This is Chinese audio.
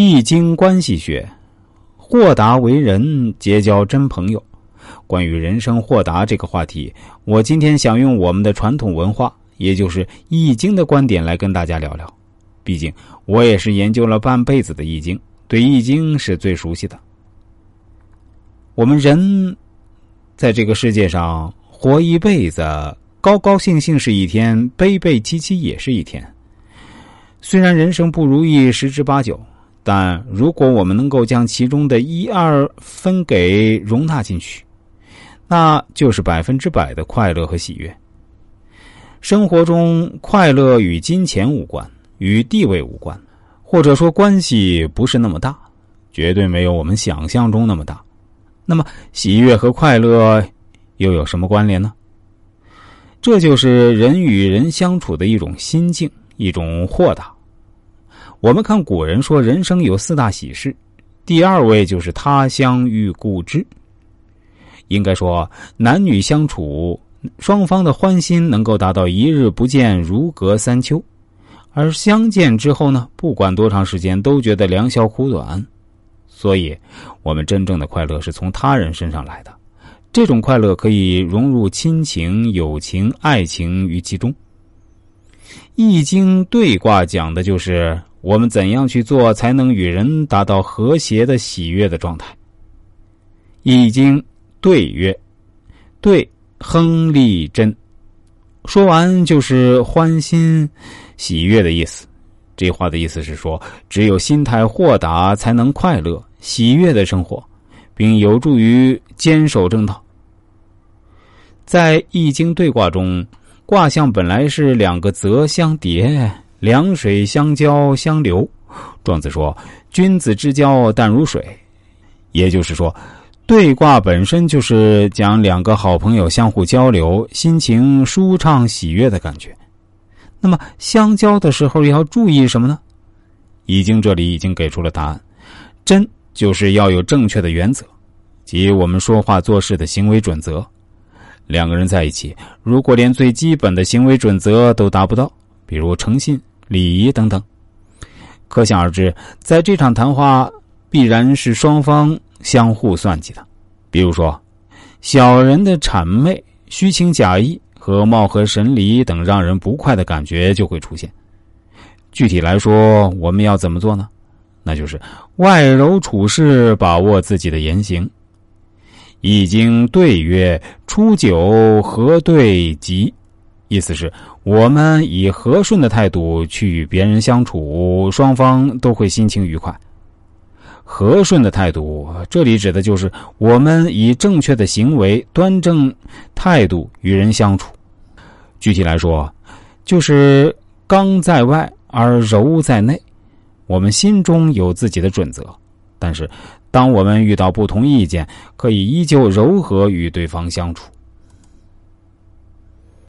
易经关系学，豁达为人，结交真朋友。关于人生豁达这个话题，我今天想用我们的传统文化，也就是《易经》的观点来跟大家聊聊。毕竟我也是研究了半辈子的《易经》，对《易经》是最熟悉的。我们人在这个世界上活一辈子，高高兴兴是一天，悲悲戚戚也是一天。虽然人生不如意十之八九。但如果我们能够将其中的一二分给容纳进去，那就是百分之百的快乐和喜悦。生活中快乐与金钱无关，与地位无关，或者说关系不是那么大，绝对没有我们想象中那么大。那么喜悦和快乐又有什么关联呢？这就是人与人相处的一种心境，一种豁达。我们看古人说，人生有四大喜事，第二位就是他乡遇故知。应该说，男女相处，双方的欢心能够达到一日不见如隔三秋，而相见之后呢，不管多长时间，都觉得良宵苦短。所以，我们真正的快乐是从他人身上来的，这种快乐可以融入亲情、友情、爱情于其中。《易经》对卦讲的就是。我们怎样去做才能与人达到和谐的喜悦的状态？易经对曰：“对，亨利贞。”说完就是欢欣喜悦的意思。这话的意思是说，只有心态豁达，才能快乐喜悦的生活，并有助于坚守正道。在易经对卦中，卦象本来是两个泽相叠。两水相交相流，庄子说：“君子之交淡如水。”也就是说，对卦本身就是讲两个好朋友相互交流，心情舒畅喜悦的感觉。那么，相交的时候要注意什么呢？易经这里已经给出了答案：真就是要有正确的原则，即我们说话做事的行为准则。两个人在一起，如果连最基本的行为准则都达不到，比如诚信。礼仪等等，可想而知，在这场谈话必然是双方相互算计的。比如说，小人的谄媚、虚情假意和貌合神离等让人不快的感觉就会出现。具体来说，我们要怎么做呢？那就是外柔处事，把握自己的言行。易经对曰：“初九，和对吉。”意思是，我们以和顺的态度去与别人相处，双方都会心情愉快。和顺的态度，这里指的就是我们以正确的行为、端正态度与人相处。具体来说，就是刚在外而柔在内。我们心中有自己的准则，但是当我们遇到不同意见，可以依旧柔和与对方相处。